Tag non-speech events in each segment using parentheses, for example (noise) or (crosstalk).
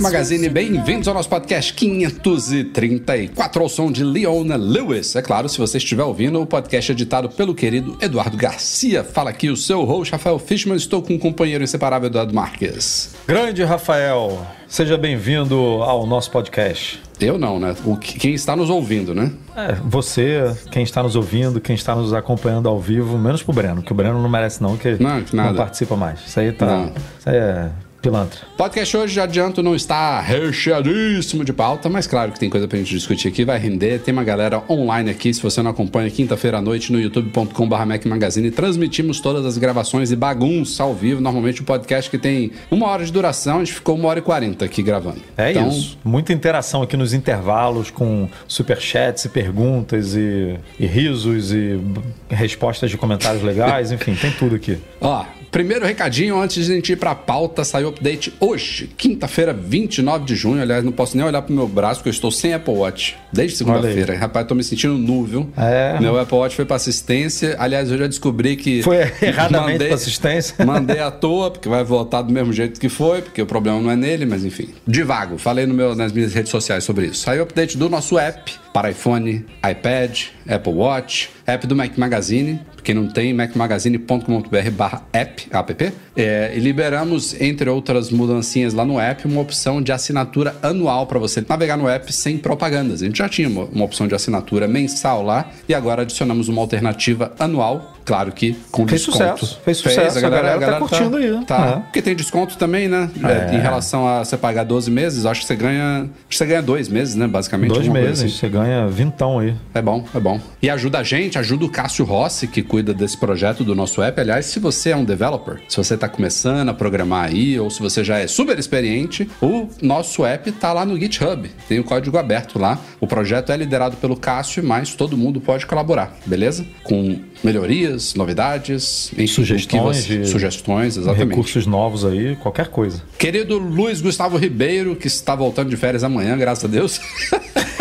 Magazine, bem-vindos ao nosso podcast 534 ao som de Leona Lewis. É claro, se você estiver ouvindo, o podcast é editado pelo querido Eduardo Garcia. Fala aqui o seu host, Rafael Fishman. Estou com um companheiro inseparável, Eduardo Marques. Grande Rafael, seja bem-vindo ao nosso podcast. Eu não, né? O, quem está nos ouvindo, né? É, você, quem está nos ouvindo, quem está nos acompanhando ao vivo, menos pro Breno, que o Breno não merece não, que Não, nada. não participa mais. Isso aí tá. Não. Isso aí é pilantra. Podcast hoje, já adianto, não está recheadíssimo de pauta, mas claro que tem coisa pra gente discutir aqui, vai render. Tem uma galera online aqui, se você não acompanha, quinta-feira à noite no youtube.com.br Mac Magazine. Transmitimos todas as gravações e bagunça ao vivo. Normalmente o podcast que tem uma hora de duração, a gente ficou uma hora e quarenta aqui gravando. É Então, isso. Muita interação aqui nos intervalos com superchats e perguntas e, e risos e respostas de comentários legais, (laughs) enfim, tem tudo aqui. Ó, primeiro recadinho antes de a gente ir pra pauta, saiu update hoje, quinta-feira, 29 de junho. Aliás, não posso nem olhar pro meu braço, porque eu estou sem Apple Watch desde segunda-feira. Rapaz, tô me sentindo nu, viu? É. Meu Apple Watch foi pra assistência. Aliás, eu já descobri que. Foi (laughs) erradamente mandei- pra assistência. (laughs) Mandei à toa, porque vai voltar do mesmo jeito que foi, porque o problema não é nele, mas enfim. Divago, falei no meu, nas minhas redes sociais sobre isso. Saiu o update do nosso app para iPhone, iPad, Apple Watch, app do Mac Magazine. Quem não tem, macmagazine.com.br barra app, app. É, e liberamos, entre outras mudancinhas lá no app, uma opção de assinatura anual para você navegar no app sem propagandas. A gente já tinha uma, uma opção de assinatura mensal lá e agora adicionamos uma alternativa anual, claro que com Fez desconto. sucesso, fez sucesso, a galera tá curtindo aí, Tá. né? Porque tem desconto também, né? É, Em relação a você pagar 12 meses, acho que você ganha. Acho que você ganha dois meses, né? Basicamente. Dois meses, assim. você ganha vintão aí. É bom, é bom. E ajuda a gente, ajuda o Cássio Rossi, que cuida desse projeto do nosso app. Aliás, se você é um developer, se você está começando a programar aí, ou se você já é super experiente, o nosso app tá lá no GitHub. Tem o código aberto lá. O projeto é liderado pelo Cássio, mas todo mundo pode colaborar, beleza? Com melhorias, novidades, enfim, Sugestões você- sugestões, exatamente. Recursos novos aí, qualquer coisa. Querido Luiz Gustavo Ribeiro, que está voltando de férias amanhã, graças a Deus. (laughs)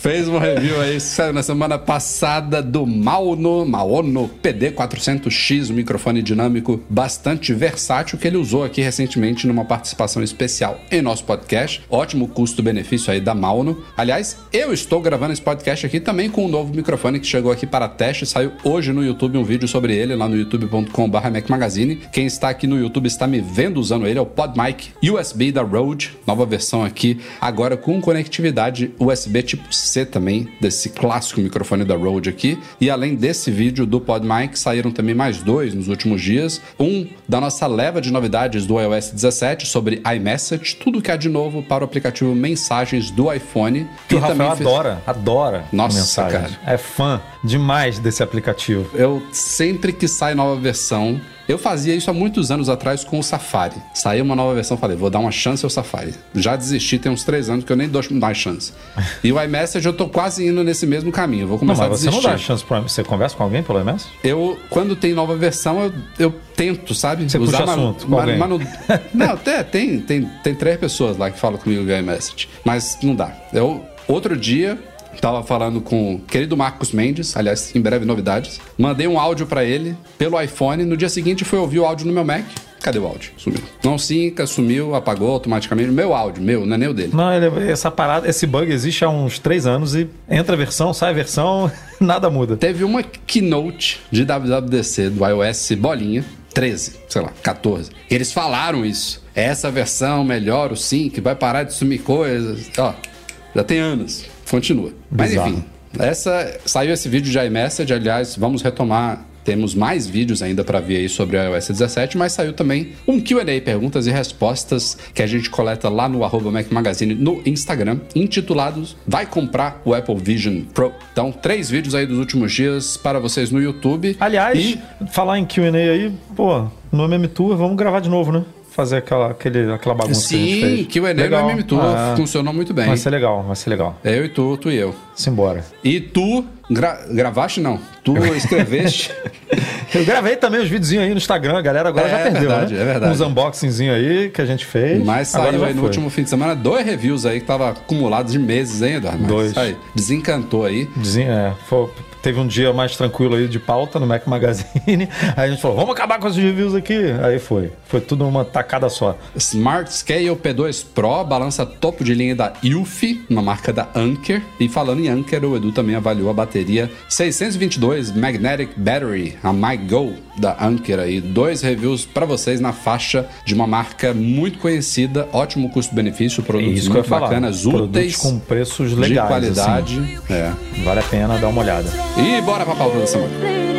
Fez uma review aí, saiu na semana passada do Maono, Maono PD400X, um microfone dinâmico bastante versátil que ele usou aqui recentemente numa participação especial em nosso podcast. Ótimo custo-benefício aí da Maono. Aliás, eu estou gravando esse podcast aqui também com um novo microfone que chegou aqui para teste. Saiu hoje no YouTube um vídeo sobre ele lá no youtube.com.br Magazine. Quem está aqui no YouTube está me vendo usando ele, é o PodMic USB da Rode, nova versão aqui, agora com conectividade USB tipo C também, desse clássico microfone da Rode aqui. E além desse vídeo do PodMic, saíram também mais dois nos últimos dias. Um da nossa leva de novidades do iOS 17 sobre iMessage, tudo que há de novo para o aplicativo Mensagens do iPhone. Que o E Rafael fez- adora, adora Nossa, mensagens. É fã demais desse aplicativo. Eu sempre que sai nova versão, eu fazia isso há muitos anos atrás com o Safari. Saiu uma nova versão, falei, vou dar uma chance ao Safari. Já desisti tem uns três anos que eu nem dou mais chance. (laughs) E o iMessage eu tô quase indo nesse mesmo caminho. Vou Não, começar mas a você não desistir. dá chance pra Você conversa com alguém pelo MS? Eu, quando tem nova versão, eu, eu tento, sabe? Você puxa mas- assunto mas (laughs) não, não, até tem, tem, tem três pessoas lá que falam comigo via iMessage. Mas não dá. Eu, outro dia, tava falando com o querido Marcos Mendes, aliás, em breve novidades. Mandei um áudio pra ele pelo iPhone. No dia seguinte, foi ouvir o áudio no meu Mac. Cadê o áudio? Sumiu. Não sinca, sumiu, apagou automaticamente. Meu áudio, meu, não é nem o dele. Não, ele- essa parada, esse bug existe há uns três anos e entra a versão, sai a versão, (laughs) nada muda. Teve uma keynote de WWDC do iOS bolinha, 13, sei lá, 14. Eles falaram isso. Essa versão melhora o sync, vai parar de sumir coisas. Ó, já tem anos. Continua. Mas Bizarro. enfim, essa saiu esse vídeo de iMessage, aliás, vamos retomar temos mais vídeos ainda para ver aí sobre o iOS 17, mas saiu também um Q&A, perguntas e respostas, que a gente coleta lá no arroba Mac Magazine no Instagram, intitulados Vai comprar o Apple Vision Pro. Então, três vídeos aí dos últimos dias para vocês no YouTube. Aliás, E- falar em Q&A aí, pô, no MM Tour, vamos gravar de novo, né? Fazer aquela, aquele, aquela bagunça que a gente Sim, fez. Q&A Legal. no MM Tour Ah, funcionou muito bem. Vai ser legal, vai ser legal. Eu e tu, tu e eu. Simbora. E tu gra- gravaste não? Tu escreveste? (laughs) Eu gravei também os videozinhos aí no Instagram, a galera agora É, já é perdeu, verdade, né? é verdade. Uns unboxingzinhos aí que a gente fez. Mas saiu aí no foi. último fim de semana dois reviews aí que tava acumulados de meses, hein, Eduardo? Mas Dois. Aí, desencantou aí. Dizem- é, foi- teve um dia mais tranquilo aí de pauta no Mac Magazine. (laughs) Aí a gente falou, vamos acabar com os reviews aqui. Aí foi. Foi tudo uma tacada só. Smart Scale P2 Pro, balança topo de linha da Ilfi, uma marca da Anker. E falando em Anker, o Edu também avaliou a bateria 622 Magnetic Battery, a MyGo da Anker aí. Dois reviews para vocês na faixa de uma marca muito conhecida, ótimo custo-benefício, produtos ia muito falar. bacanas, Produtos úteis, com preços de legais. qualidade. É. assim. Vale a pena dar uma olhada. E bora pra pauta da semana.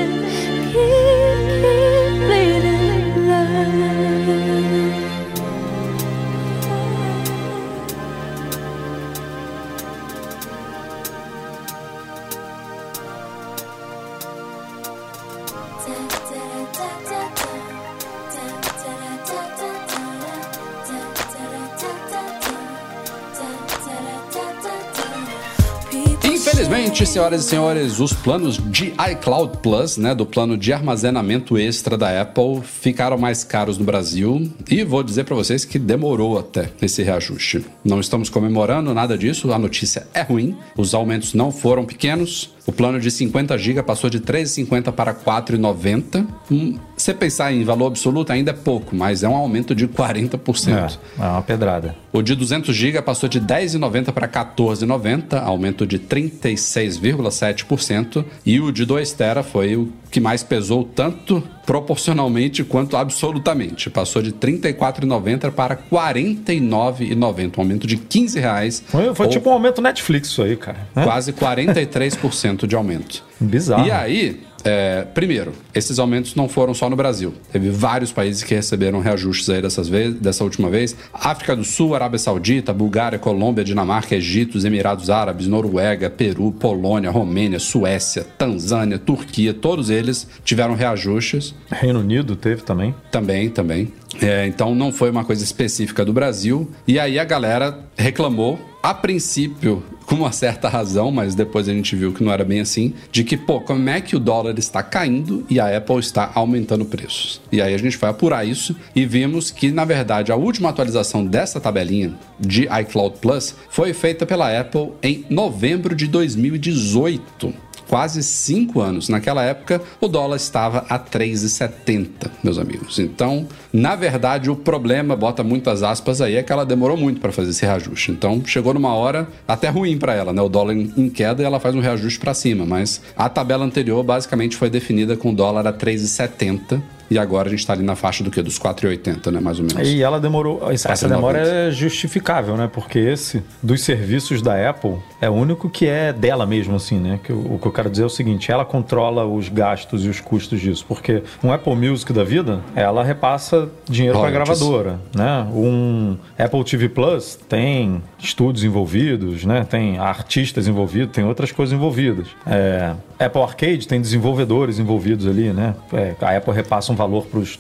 Senhoras e senhores, os planos de iCloud Plus, né, do plano de armazenamento extra da Apple, ficaram mais caros no Brasil e vou dizer para vocês que demorou até esse reajuste. Não estamos comemorando nada disso, a notícia é ruim, os aumentos não foram pequenos. O plano de 50 GB passou de 3,50 para 4,90. Hum, se pensar em valor absoluto, ainda é pouco, mas é um aumento de 40%. É, é uma pedrada. O de 200 GB passou de 10,90 para 14,90, aumento de 36,7%. E o de 2 TB foi o que mais pesou tanto proporcionalmente quanto absolutamente. Passou de 34,90 para 49,90, um aumento de 15 reais. Foi, foi ou tipo um aumento Netflix isso aí, cara. né? quase 43% de aumento. Bizarro. E aí, é, primeiro, esses aumentos não foram só no Brasil. Teve vários países que receberam reajustes aí dessas vez, dessa última vez. África do Sul, Arábia Saudita, Bulgária, Colômbia, Dinamarca, Egito, os Emirados Árabes, Noruega, Peru, Polônia, Romênia, Suécia, Tanzânia, Turquia, todos eles tiveram reajustes. Reino Unido teve também. Também, também. É, então não foi uma coisa específica do Brasil. E aí a galera reclamou, a princípio, com uma certa razão, mas depois a gente viu que não era bem assim, de que, pô, como é que o dólar está caindo e a Apple está aumentando preços? E aí a gente foi apurar isso e vimos que, na verdade, a última atualização dessa tabelinha de iCloud Plus foi feita pela Apple em novembro de 2018 quase cinco anos. Naquela época, o dólar estava a 3,70, meus amigos. Então, na verdade, o problema, bota muitas aspas aí, é que ela demorou muito para fazer esse reajuste. Então, chegou numa hora até ruim para ela, né? O dólar em queda e ela faz um reajuste para cima. Mas a tabela anterior basicamente foi definida com o dólar a 3,70 e agora a gente está ali na faixa do que? Dos 4,80, né? Mais ou menos. E ela demorou. Essa 4,90. demora é justificável, né? Porque esse, dos serviços da Apple, é o único que é dela mesmo, assim, né? Que o, o que eu quero dizer é o seguinte: ela controla os gastos e os custos disso. Porque um Apple Music da vida, ela repassa dinheiro para a gravadora, né? Um Apple TV Plus tem estúdios envolvidos, né? Tem artistas envolvidos, tem outras coisas envolvidas. É, Apple Arcade tem desenvolvedores envolvidos ali, né? É, a Apple repassa um valor para os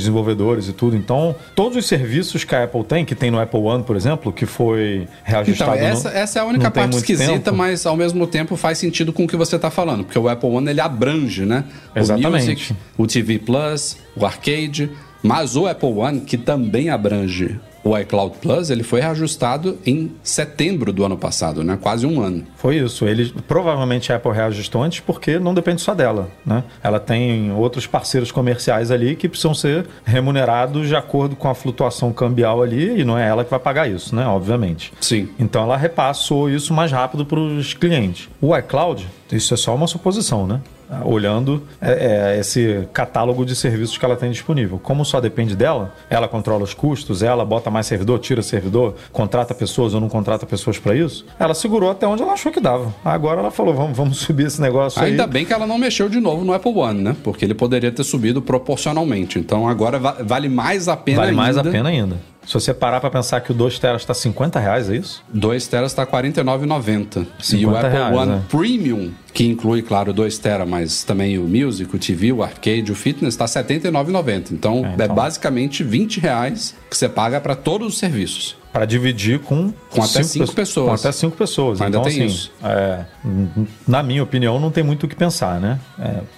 desenvolvedores e tudo. Então, todos os serviços que a Apple tem, que tem no Apple One, por exemplo, que foi Então, reajustado. essa, no- essa é a única parte esquisita, tempo. mas ao mesmo tempo faz sentido com o que você está falando, porque o Apple One ele abrange, né? Exatamente. O Music, o TV Plus, o Arcade, mas o Apple One, que também abrange o iCloud Plus, ele foi reajustado em setembro do ano passado, né? Quase um ano. Foi isso. Ele provavelmente a Apple reajustou antes porque não depende só dela, né? Ela tem outros parceiros comerciais ali que precisam ser remunerados de acordo com a flutuação cambial ali e não é ela que vai pagar isso, né? Obviamente. Sim. Então ela repassou isso mais rápido para os clientes. O iCloud, isso é só uma suposição, né? Olhando é, é, esse catálogo de serviços que ela tem disponível. Como só depende dela, ela controla os custos, ela bota mais servidor, tira servidor, contrata pessoas ou não contrata pessoas para isso. Ela segurou até onde ela achou que dava. Agora ela falou, vamos, vamos subir esse negócio Ainda aí. bem que ela não mexeu de novo no Apple One, né? Porque ele poderia ter subido proporcionalmente. Então agora va- vale mais a pena Vale ainda. mais a pena ainda. Se você parar para pensar que o 2 teras está 50 reais, é isso? 2 teras está R$ 49,90. E o 50 Apple reais, One né? Premium, que inclui, claro, 2 tera, mas também o Music, o TV, o Arcade, o Fitness, R$ 79,90. Então, É, é, então. basicamente 20 reais que você paga para todos os serviços. Para dividir com, Com até cinco pessoas. Com até cinco pessoas. Ainda então, assim, isso. é, na minha opinião, não tem muito o que pensar, né?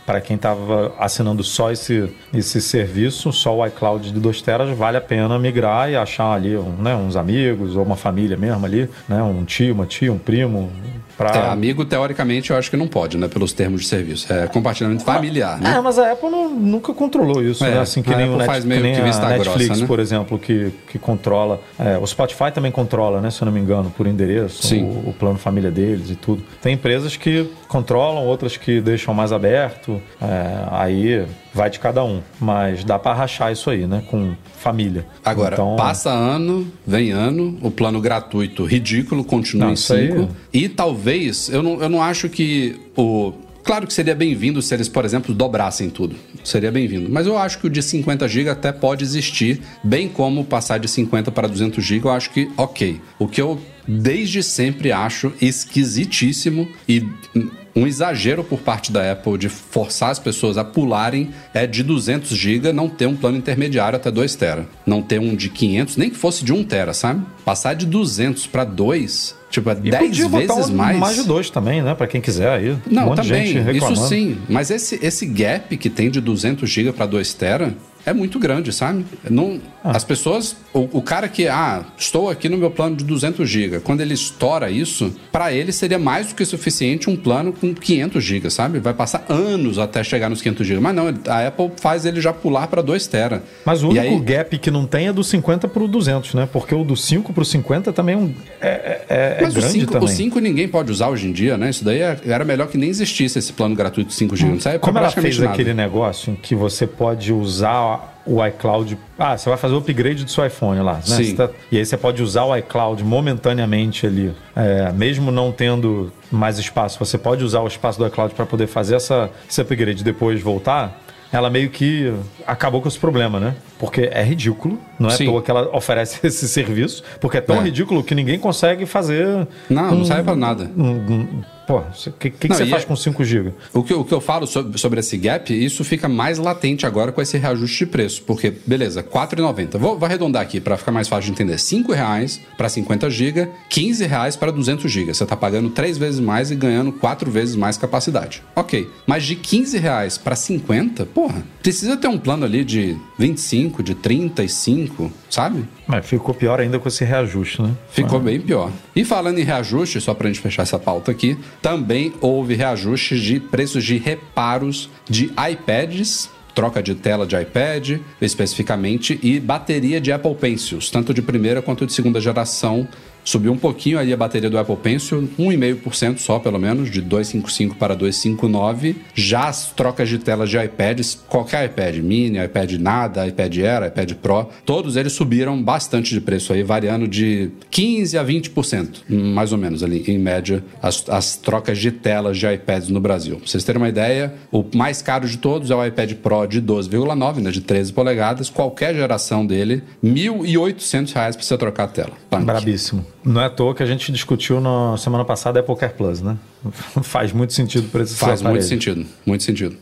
para quem estava assinando só esse, esse serviço, só o iCloud de 2 teras, vale a pena migrar e achar ali um, né, uns amigos ou uma família mesmo ali, né? Um tio, uma tia, um primo. Pra... É, amigo, teoricamente, eu acho que não pode, né? Pelos termos de serviço. É compartilhamento familiar, né? É, mas a Apple não- nunca controlou isso, É, né? Assim que a nem, o Apple Net, faz meio que que vista a Netflix, grossa, né? por exemplo, que, que controla. é, o Spotify também controla, né? Se eu não me engano, por endereço, o, o plano família deles e tudo. Tem empresas que controlam, outras que deixam mais aberto. é, aí vai de cada um. Mas dá para rachar isso aí, né? Com família. Agora, Então, passa ano, vem ano, o plano gratuito ridículo continua Não, em isso aí- 5. E talvez, eu não, eu não acho que o. Claro que seria bem-vindo se eles, por exemplo, dobrassem tudo. Seria bem-vindo. Mas eu acho que o de 50 GB até pode existir, bem como passar de 50 para 200 GB, eu acho que ok. O que eu desde sempre acho esquisitíssimo e um exagero por parte da Apple de forçar as pessoas a pularem é de 200 GB não ter um plano intermediário até 2 TB. Não ter um de 500, nem que fosse de 1 TB, sabe? Passar de 200 para 2, tipo, é e 10 podia botar vezes um- mais. mais de dois também, né? Para quem quiser aí. Não, um também, isso sim. Mas esse, esse gap que tem de 200 GB para 2 TB é muito grande, sabe? Não. As pessoas, o, o cara que, ah, estou aqui no meu plano de 200 GB, quando ele estoura isso, para ele seria mais do que suficiente um plano com 500 GB, sabe? Vai passar anos até chegar nos 500 GB. Mas não, a Apple faz ele já pular para 2 TB. Mas o E único aí- gap que não tem é do 50 pro 200, né? Porque o do 5 pro 50 também é, um- é, é- é Mas o grande 5, também. o 5 ninguém pode usar hoje em dia, né? Isso daí é- era melhor que nem existisse esse plano gratuito de 5 GB. Pra Como ela fez nada. aquele negócio em que você pode usar o iCloud. Ah, você vai fazer o upgrade do seu iPhone lá, né? Sim. Tá- E aí você pode usar o iCloud momentaneamente ali. É, mesmo não tendo mais espaço, você pode usar o espaço do iCloud para poder fazer essa, esse upgrade e depois voltar. Ela meio que acabou com esse problema, né? Porque é ridículo, não é à Sim. toa que ela oferece (laughs) esse serviço, porque é tão É. ridículo que ninguém consegue fazer. Não, não serve pra nada. um- um- Pô, o que, que, que Não, você faz é- com 5 GB? O que, o que eu falo sobre, sobre esse gap, isso fica mais latente agora com esse reajuste de preço. Porque, beleza, R$ 4,90. Vou, vou arredondar aqui para ficar mais fácil de entender. 5 reais para 50 GB, 15 reais para 200 GB. Você está pagando três vezes mais e ganhando quatro vezes mais capacidade. Ok. Mas de 15 reais para 50, porra, precisa ter um plano ali de 25, de 35, sabe? Mas ficou pior ainda com esse reajuste, né? Ficou bem pior. E falando em reajuste, só pra gente fechar essa pauta aqui, também houve reajustes de preços de reparos de iPads, troca de tela de iPad, especificamente, e bateria de Apple Pencils, tanto de primeira quanto de segunda geração. Subiu um pouquinho aí a bateria do Apple Pencil, 1,5% só, pelo menos, de 255 para 259. Já as trocas de telas de iPads, qualquer iPad, mini, iPad nada, iPad Air, iPad Pro, todos eles subiram bastante de preço aí, variando de 15 a 20%, mais ou menos ali, em média, as, as trocas de telas de iPads no Brasil. Pra vocês terem uma ideia, o mais caro de todos é o iPad Pro de 12,9, né, de 13 polegadas, qualquer geração dele, 1.800 reais pra você trocar a tela. Punk. Brabíssimo. Não é à toa que a gente discutiu na semana passada Apple Care Plus, né? (laughs) Faz muito sentido para esses Faz muito sentido, muito sentido.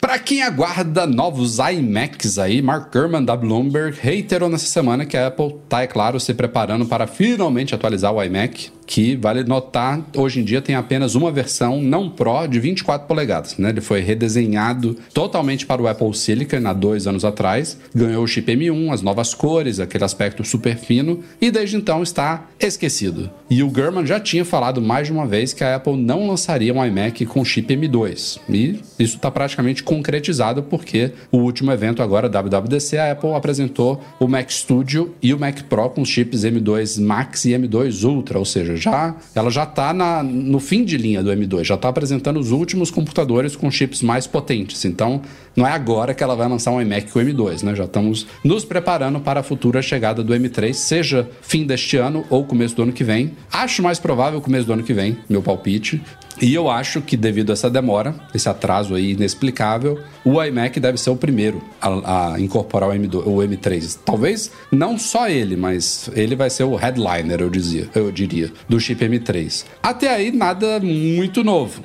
Para quem aguarda novos iMacs aí, Mark Gurman da Bloomberg reiterou nessa semana que a Apple está, é claro, se preparando para finalmente atualizar o iMac, que vale notar, hoje em dia tem apenas uma versão não Pro de 24 polegadas, né? Ele foi redesenhado totalmente para o Apple Silicon há dois anos atrás, ganhou o chip M1, as novas cores, aquele aspecto super fino, e desde então está esquecido. E o Gurman já tinha falado mais de uma vez que a Apple não lançaria um iMac com chip M2, e isso está praticamente concretizado porque o último evento agora, WWDC, a Apple apresentou o Mac Studio e o Mac Pro com chips M2 Max e M2 Ultra, ou seja, já ela já está no fim de linha do M2, já está apresentando os últimos computadores com chips mais potentes. Então, não é agora que ela vai lançar um iMac com o M2, né? Já estamos nos preparando para a futura chegada do M3, seja fim deste ano ou começo do ano que vem. Acho mais provável começo do ano que vem, meu palpite. E eu acho que devido a essa demora, esse atraso aí inexplicável, o iMac deve ser o primeiro a, a incorporar o, M2, o M3. Talvez não só ele, mas ele vai ser o headliner, eu dizia, eu diria, do chip M3. Até aí nada muito novo.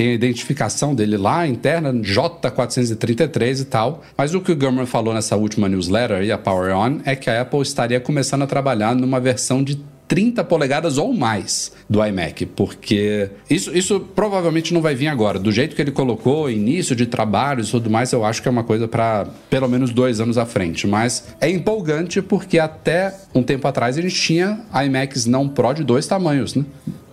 Tem a identificação dele lá interna, J433 e tal. Mas o que o Gurman falou nessa última newsletter e a Power On é que a Apple estaria começando a trabalhar numa versão de 30 polegadas ou mais do iMac, porque isso, isso provavelmente não vai vir agora. Do jeito que ele colocou, início de trabalhos e tudo mais, eu acho que é uma coisa para pelo menos dois anos à frente. Mas é empolgante porque até um tempo atrás a gente tinha iMacs não Pro de dois tamanhos, né?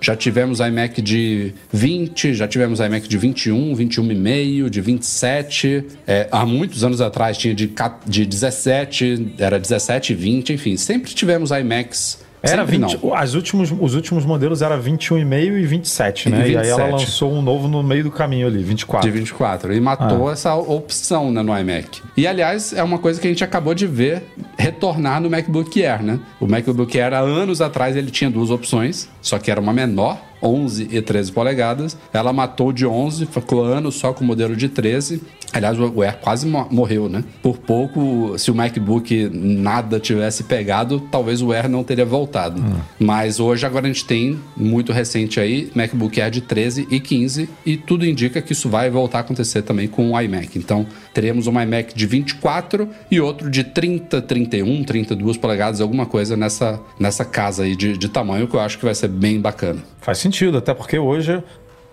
Já tivemos iMac de 20, já tivemos iMac de 21, 21,5, de 27. É, há muitos anos atrás tinha de, de 17, era 17 e 20, enfim. Sempre tivemos iMacs era 20, as últimos, os últimos modelos era 21,5 e 27, né? E, 27. e aí ela lançou um novo no meio do caminho ali, 24. De 24. E matou ah. essa opção né, no iMac. E aliás, é uma coisa que a gente acabou de ver retornar no MacBook Air, né? O MacBook Air, há anos atrás, ele tinha duas opções, só que era uma menor 11 e 13 polegadas. Ela matou de 11, ficou anos só com o modelo de 13. Aliás, o Air quase morreu, né? Por pouco, se o MacBook nada tivesse pegado, talvez o Air não teria voltado. Hum. Mas hoje, agora a gente tem, muito recente aí, MacBook Air de 13 e 15, e tudo indica que isso vai voltar a acontecer também com o iMac. Então, teremos um iMac de 24 e outro de 30, 31, 32 polegadas, alguma coisa nessa, nessa casa aí de, de tamanho, que eu acho que vai ser bem bacana. Faz sentido, até porque hoje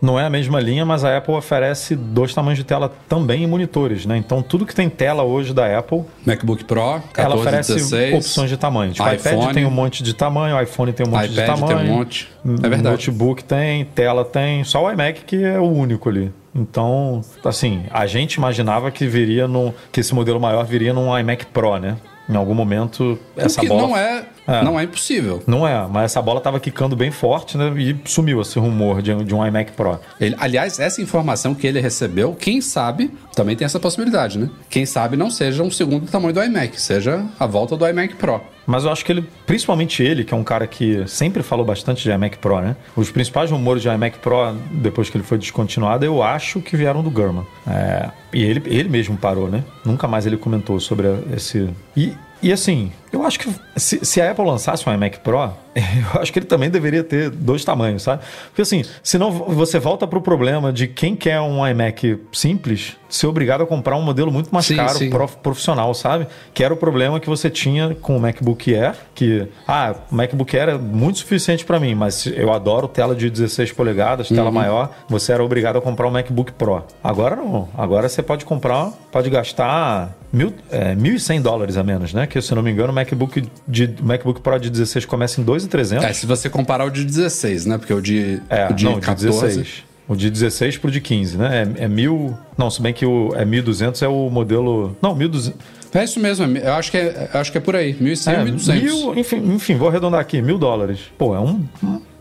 não é a mesma linha, mas a Apple oferece dois tamanhos de tela também em monitores, né? Então tudo que tem tela hoje da Apple, MacBook Pro, 14, ela oferece 16, opções de tamanho. Tipo, iPhone, iPad tem um monte de tamanho, iPhone tem um monte iPad de tamanho, tem um monte. É verdade. Notebook tem, tela tem, só o iMac que é o único ali. Então, assim, a gente imaginava que viria no, que esse modelo maior viria num iMac Pro, né? Em algum momento essa o que bola não é é. Não é impossível. Não é, mas essa bola estava quicando bem forte, né? E sumiu esse rumor de, de um iMac Pro. Ele, aliás, essa informação que ele recebeu, quem sabe, também tem essa possibilidade, né? Quem sabe não seja um segundo tamanho do iMac, seja a volta do iMac Pro. Mas eu acho que ele, principalmente ele, que é um cara que sempre falou bastante de iMac Pro, né? Os principais rumores de iMac Pro, depois que ele foi descontinuado, eu acho que vieram do Gurman. É, e ele, ele mesmo parou, né? Nunca mais ele comentou sobre esse. E, e assim, eu acho que se, se, a Apple lançasse um iMac Pro, (laughs) eu acho que ele também deveria ter dois tamanhos, sabe? Porque assim, senão você volta para o problema de quem quer um iMac simples ser obrigado a comprar um modelo muito mais sim, caro, sim. Prof, profissional, sabe? Que era o problema que você tinha com o MacBook Air, que, ah, o MacBook Air é muito suficiente para mim, mas eu adoro tela de 16 polegadas, tela uhum. maior, você era obrigado a comprar um MacBook Pro. Agora não. Agora você pode comprar, pode gastar mil, é, 1.100 dólares a menos, né? Que se eu não me engano, o MacBook, de, MacBook Pro de 16 começa em 2.300. É, se você comparar o de 16, né? Porque o de, é, o de não, 14... De 16. O de 16 pro de 15, né? É, é mil. Não, se bem que o é 1200 é o modelo. Não, 1200. É isso mesmo, eu acho que é, acho que é por aí, 1.100 é, 1.200. Mil, enfim, enfim, vou arredondar aqui, mil dólares. Pô, é um,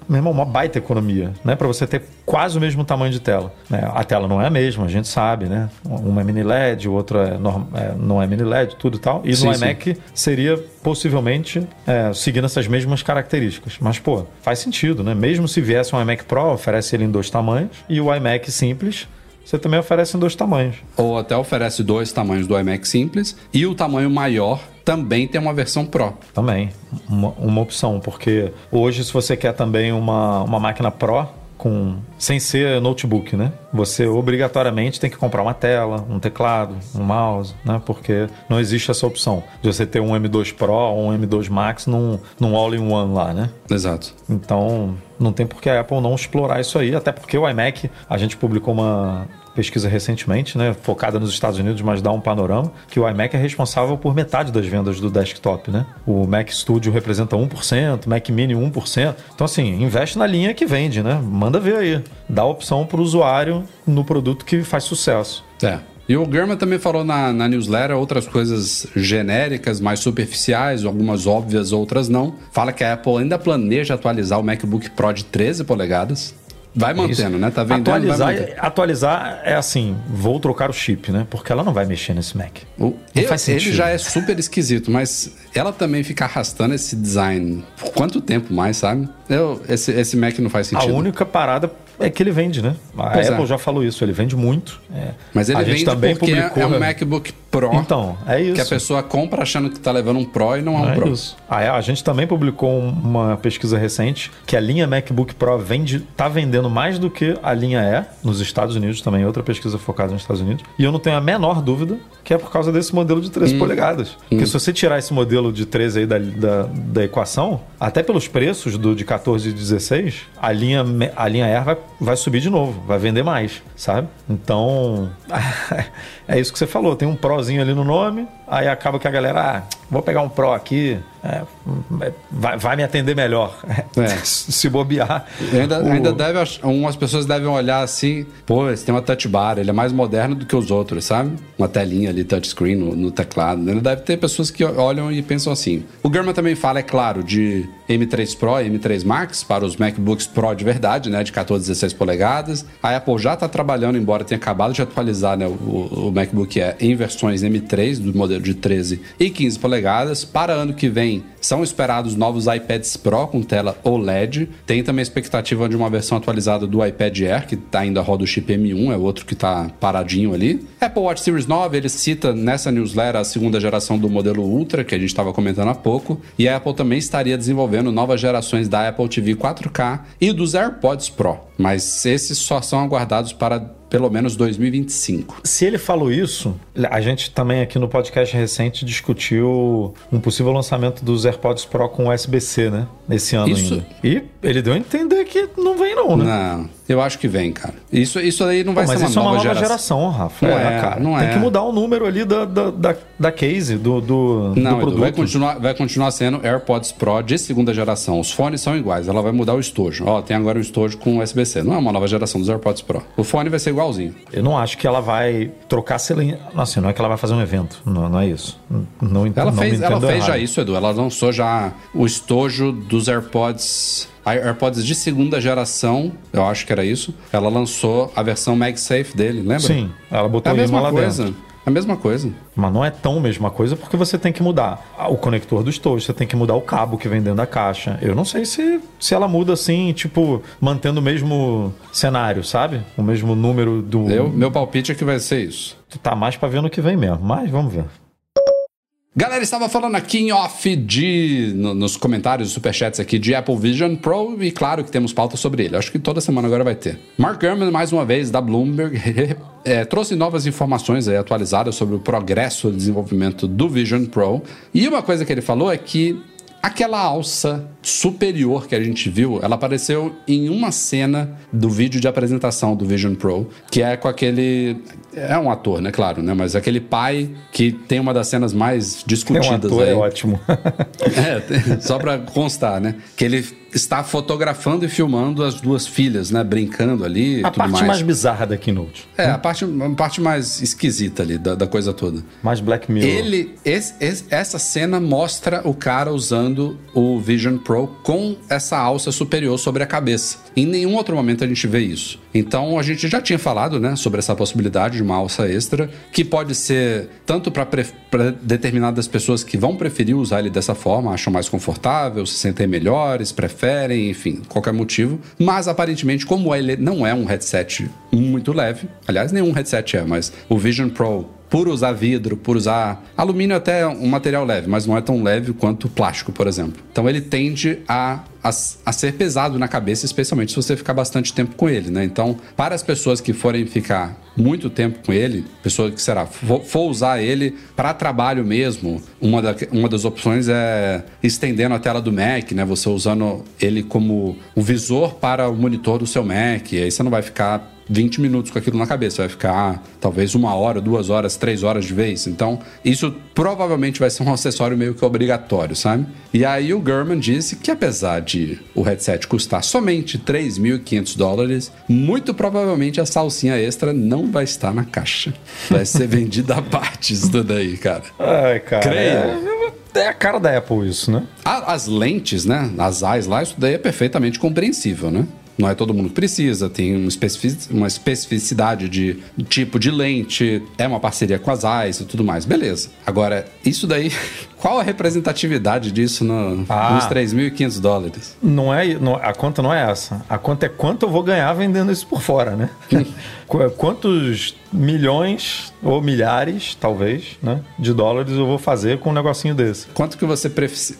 meu irmão, uma baita economia, né? Para você ter quase o mesmo tamanho de tela. Né? A tela não é a mesma, a gente sabe, né? Uma é mini LED, o outro é, norm... é não é mini LED, tudo e tal. E sim, no iMac sim. seria possivelmente é, seguindo essas mesmas características. Mas, pô, faz sentido, né? Mesmo se viesse um iMac Pro, oferece ele em dois tamanhos, e o iMac simples você também oferece em dois tamanhos. Ou até oferece dois tamanhos do iMac simples e o tamanho maior também tem uma versão Pro. Também, uma, uma opção, porque hoje se você quer também uma, uma máquina Pro, com sem ser notebook, né? Você obrigatoriamente tem que comprar uma tela, um teclado, um mouse, né? Porque não existe essa opção de você ter um M2 Pro ou um M2 Max num, num all-in-one lá, né? Exato. Então, não tem por que a Apple não explorar isso aí, até porque o iMac, a gente publicou uma pesquisa recentemente, né, focada nos Estados Unidos, mas dá um panorama, que o iMac é responsável por metade das vendas do desktop, né? O Mac Studio representa 1%, Mac Mini 1%. Então, assim, investe na linha que vende, né? Manda ver aí. Dá opção para o usuário no produto que faz sucesso. É. E o German também falou na, na newsletter outras coisas genéricas, mais superficiais, algumas óbvias, outras não. Fala que a Apple ainda planeja atualizar o MacBook Pro de 13 polegadas. Vai mantendo, né? Tá vendendo, atualizar, vai atualizar é assim, vou trocar o chip, né? Porque ela não vai mexer nesse Mac. O, ele, faz sentido. ele já é super esquisito, mas ela também fica arrastando esse design por quanto tempo mais, sabe? Eu, esse, esse Mac não faz A sentido. única parada é que ele vende, né? A Pois é. Apple já falou isso, ele vende muito. É. Mas ele a gente vende também porque publicou. é um MacBook Pro Então, é isso. que a pessoa compra achando que tá levando um Pro e não é um É Pro. isso. A, a gente também publicou um- uma pesquisa recente que a linha MacBook Pro vende, tá vendendo mais do que a linha E nos Estados Unidos também, outra pesquisa focada nos Estados Unidos. E eu não tenho a menor dúvida que é por causa desse modelo de Hum. 13 polegadas. Porque se você tirar esse modelo de 13 aí da, da, da equação, até pelos preços do de 14 e 16, a linha, a linha Air vai, vai subir de novo, vai vender mais, sabe? Então, (laughs) é isso que você falou, tem um Prozinho ali no nome, aí acaba que a galera, ah, vou pegar um Pro aqui, é, vai, vai me atender melhor. É. (laughs) Se bobear. Ainda, o- ainda deve, umas pessoas devem olhar assim, pô, esse tem uma touch bar, ele é mais moderno do que os outros, sabe? Uma telinha ali, touchscreen no, no teclado. Ainda deve ter pessoas que olham e pensam assim. O German também fala, é claro, de M3 Pro e M3 Max para os MacBooks Pro de verdade, né? De 14 16 polegadas. A Apple já está trabalhando, embora tenha acabado de atualizar né, o, o MacBook Air em versões M3, do modelo de 13 e 15 polegadas. Para ano que vem, são esperados novos iPads Pro com tela OLED. Tem também a expectativa de uma versão atualizada do iPad Air, que tá ainda roda o chip M1, é outro que tá paradinho ali. Apple Watch Series 9, ele cita nessa newsletter a segunda geração do modelo Ultra, que a gente estava comentando há pouco. E a Apple também estaria desenvolvendo novas gerações da Apple TV 4K e dos AirPods Pro. Mas esses só são aguardados para pelo menos 2025. Se ele falou isso, a gente também aqui no podcast recente discutiu um possível lançamento dos AirPods Pro com USB-C, né? Esse ano Isso- ainda. E ele deu a entender que não vem não, né? Não, eu acho que vem, cara. Isso, isso aí não vai Pô, ser uma isso é nova, uma nova geração. geração, Rafa. Não é, cara. não Tem é. que mudar o número ali da, da, da, da case, do, do, Não, do Edu, produto. vai continuar, vai continuar sendo AirPods Pro de segunda geração. Os fones são iguais, ela vai mudar o estojo. Ó, tem agora o estojo com USB-C. Não é uma nova geração dos AirPods Pro. O fone vai ser igualzinho. Eu não acho que ela vai trocar selinha. Assim, não é que ela vai fazer um evento. Não, não é isso. Não, Ela não fez, ela fez já errado. isso, Edu. Ela lançou já o estojo dos AirPods. AirPods de segunda geração, eu acho que era isso. Ela lançou a versão MagSafe dele, lembra? Sim, ela É botou a imã mesma lá coisa. dentro. A mesma coisa. Mas não é tão mesma coisa porque você tem que mudar o conector do estojo, você tem que mudar o cabo que vem dentro da caixa. Eu não sei se, se ela muda assim, tipo, mantendo o mesmo cenário, sabe? O mesmo número do. Eu, meu palpite é que vai ser isso. Tá mais pra ver no que vem mesmo, mas vamos ver. Galera, estava falando aqui em off de. no- nos comentários, superchats aqui de Apple Vision Pro e claro que temos pauta sobre ele. Acho que toda semana agora vai ter. Mark Gurman, mais uma vez, da Bloomberg, (laughs) eh, trouxe novas informações aí atualizadas sobre o progresso do desenvolvimento do Vision Pro. E uma coisa que ele falou é que aquela alça superior que a gente viu, ela apareceu em uma cena do vídeo de apresentação do Vision Pro, que é com aquele. É um ator, né? Claro, né? Mas aquele pai que tem uma das cenas mais É um discutidas ator, aí. é ótimo. (laughs) É, (laughs) só pra constar, né? Que ele está fotografando e filmando as duas filhas, né? Brincando ali a parte mais. mais bizarra da Keynote. É, a parte, a parte mais esquisita ali da, da coisa toda. Mais Black Mirror. Ele, esse- esse- essa cena mostra o cara usando o Vision Pro com essa alça superior sobre a cabeça. Em nenhum outro momento a gente vê isso. Então a gente já tinha falado, né, sobre essa possibilidade de uma alça extra, que pode ser tanto para determinadas pessoas que vão preferir usar ele dessa forma, acham mais confortável, se sentem melhores, preferem, enfim, qualquer motivo. Mas aparentemente, como ele não é um headset muito leve, aliás, nenhum headset é, mas o Vision Pro por usar vidro, por usar alumínio até é um material leve, mas não é tão leve quanto o plástico, por exemplo. Então ele tende a, a, a ser pesado na cabeça, especialmente se você ficar bastante tempo com ele, né? Então, para as pessoas que forem ficar muito tempo com ele, pessoa que será for, for usar ele para trabalho mesmo, uma, da, uma das opções é estendendo a tela do Mac, né? Você usando ele como um visor para o monitor do seu Mac, e aí você não vai ficar 20 minutos com aquilo na cabeça. Vai ficar talvez uma hora, duas horas, três horas de vez. Então, isso provavelmente vai ser um (laughs) acessório meio que obrigatório, sabe? E aí o Gurman disse que apesar de o headset custar somente 3.500 dólares, muito provavelmente a salsinha extra não vai estar na caixa. Vai ser (laughs) vendida a parte isso daí, cara. Ai, cara. Creia. É, a cara da Apple isso, né? As lentes, né? As eyes lá, isso daí é perfeitamente compreensível, né? Não é todo mundo que precisa, tem uma, especific- uma especificidade de tipo de lente, é uma parceria com as eyes e tudo mais. Beleza. Agora, isso daí, qual a representatividade disso no, Ah. nos 3.500 dólares? Não é, não- a conta não é essa. A conta é quanto eu vou ganhar vendendo isso por fora, né? (laughs) Qu- Quantos milhões ou milhares, talvez, né, de dólares eu vou fazer com um negocinho desse? Quanto que você precisa.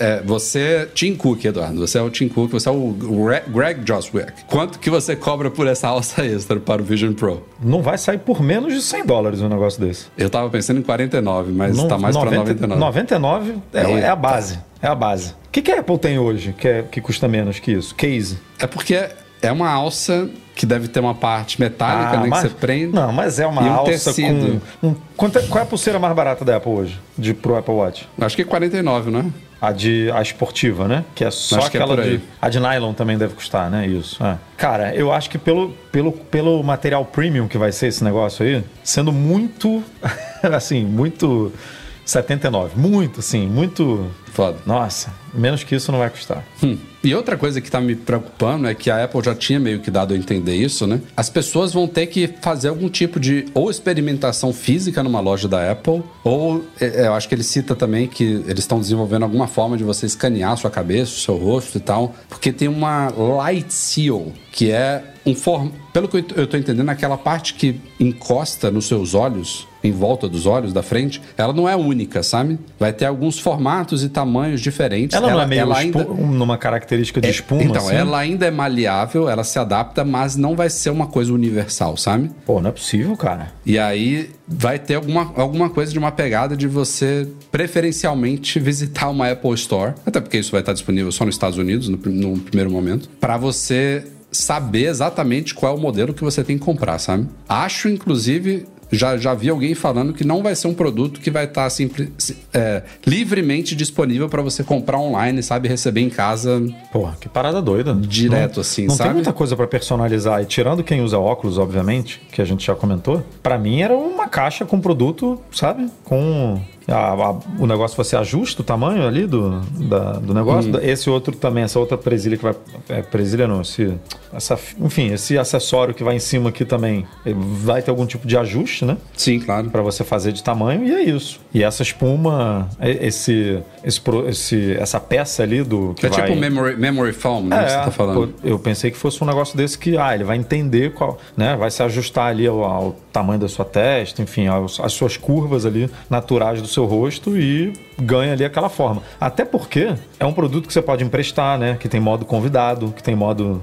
É, você, Tim Cook, Eduardo. Você é o Tim Cook, você é o Gre- Greg Joswick. Quanto que você cobra por essa alça extra para o Vision Pro? Não vai sair por menos de 100 dólares um negócio desse. Eu tava pensando em 49, mas Não- tá mais para 90 99. 99 é, Não, é a base. É a base. O que, que a Apple tem hoje que, é- que custa menos que isso? Case. É porque é uma alça que deve ter uma parte metálica, né? Ah, mas- que você prende. Não, mas é uma um alça tecido. com. Um, quanto é- qual é a pulseira mais barata da Apple hoje? De, pro Apple Watch? Acho que é 49, né? A de a esportiva, né? Que é só Acho é aquela aí. de. A de nylon também deve custar, né? Isso. é. Cara, eu acho que pelo, pelo, pelo material premium que vai ser esse negócio aí, sendo muito. (laughs) assim, muito. 79. Muito, assim, muito. Foda. Nossa, menos que isso não vai custar. Hum. E outra coisa que tá me preocupando é que a Apple já tinha meio que dado a entender isso, né? As pessoas vão ter que fazer algum tipo de ou experimentação física numa loja da Apple, ou é, eu acho que ele cita também que eles estão desenvolvendo alguma forma de você escanear a sua cabeça, o seu rosto e tal, porque tem uma Light Seal, que é um form... Pelo que eu tô entendendo, aquela parte que encosta nos seus olhos, em volta dos olhos da frente, ela não é única, sabe? Vai ter alguns formatos e tamanhos diferentes. Ela, não é meio ainda- espu- numa característica de espuma, então, assim? ela ainda é maleável, ela se adapta, mas não vai ser uma coisa universal, sabe? Pô, não é possível, cara. E aí vai ter alguma, alguma coisa de uma pegada de você preferencialmente visitar uma Apple Store, até porque isso vai estar disponível só nos Estados Unidos no, no primeiro momento, para você saber exatamente qual é o modelo que você tem que comprar, sabe? Acho, inclusive. Já, já vi alguém falando que não vai ser um produto que vai estar si- é, livremente disponível para você comprar online, sabe? Receber em casa Porra, que parada doida. Direto, não, assim, Não sabe? tem muita coisa pra personalizar. E tirando quem usa óculos, obviamente, que a gente já comentou, pra mim era uma caixa com produto, sabe? Com. A- a- o negócio você ajusta o tamanho ali do, da- do negócio. Hum. Esse outro também, essa outra presilha que vai. É, presilha não, esse. Essa, enfim, esse acessório que vai em cima aqui também ele vai ter algum tipo de ajuste, né? Sim, claro. Pra você fazer de tamanho e é isso. E essa espuma, e- esse, esse, esse- essa peça ali do que É vai... tipo memory, memory foam, né? que você tá falando. pô, eu pensei que fosse um negócio desse que, ah, ele vai entender qual, né? Vai se ajustar ali ao, ao tamanho da sua testa, enfim, aos, às suas curvas ali naturais do seu rosto e ganha ali aquela forma. Até porque é um produto que você pode emprestar, né? Que tem modo convidado, que tem modo.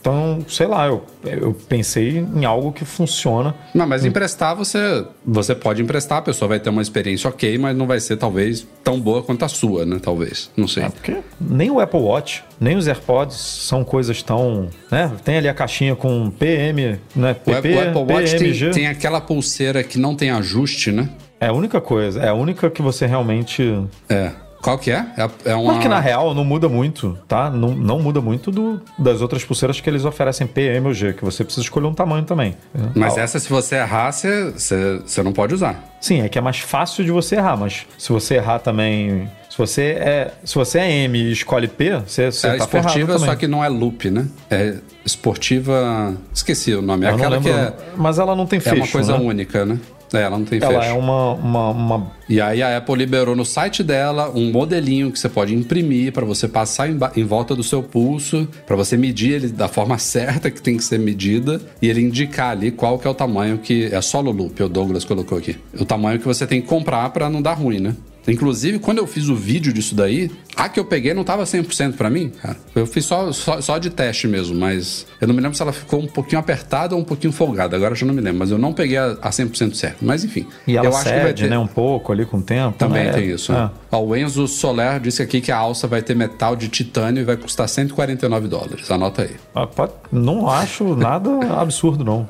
Então, sei lá, eu, eu pensei em algo que funciona. Não, mas emprestar você, você pode emprestar, a pessoa vai ter uma experiência ok, mas não vai ser talvez tão boa quanto a sua, né? Talvez, não sei. É, porque nem o Apple Watch, nem os AirPods são coisas tão. Né? Tem ali a caixinha com PM, né? O, PP, o Apple Watch tem, PMG. tem aquela pulseira que não tem ajuste, né? É a única coisa, é a única que você realmente. É. Qual que é? É, é uma... Mas que na real não muda muito, tá? Não, não muda muito do, das outras pulseiras que eles oferecem PM ou G, que você precisa escolher um tamanho também. Mas essa, se você errar, você, você, você não pode usar. Sim, é que é mais fácil de você errar, mas se você errar também. Se você é, se você é M e escolhe P, você, você é tá esportiva, só que não é loop, né? É esportiva... Esqueci o nome. É Eu aquela que é, Mas ela não tem é fecho, uma coisa né? única, né? É, ela não tem Ela fecho. é uma, uma, uma E aí a Apple liberou no site dela um modelinho que você pode imprimir para você passar em, em volta do seu pulso, para você medir ele da forma (laughs) certa que tem que ser medida e ele indicar ali qual que é o tamanho que é solo loop, o Douglas colocou aqui. O tamanho que você tem que comprar para não dar ruim, né? Inclusive, quando eu fiz o vídeo disso daí, A que eu peguei não tava 100% pra mim, cara. Eu fiz só, só, só de teste mesmo, mas eu não me lembro se ela ficou um pouquinho apertada ou um pouquinho folgada. Agora eu já não me lembro, mas eu não peguei a, a 100% certo. Mas enfim. E ela eu acho que vai cede, ter... né, um pouco ali com o tempo. Também né? tem isso. É. né? Ó, o Enzo Soler disse aqui que a alça vai ter metal de titânio e vai custar 149 dólares. Anota aí. Ah, pode- Não acho nada absurdo, não.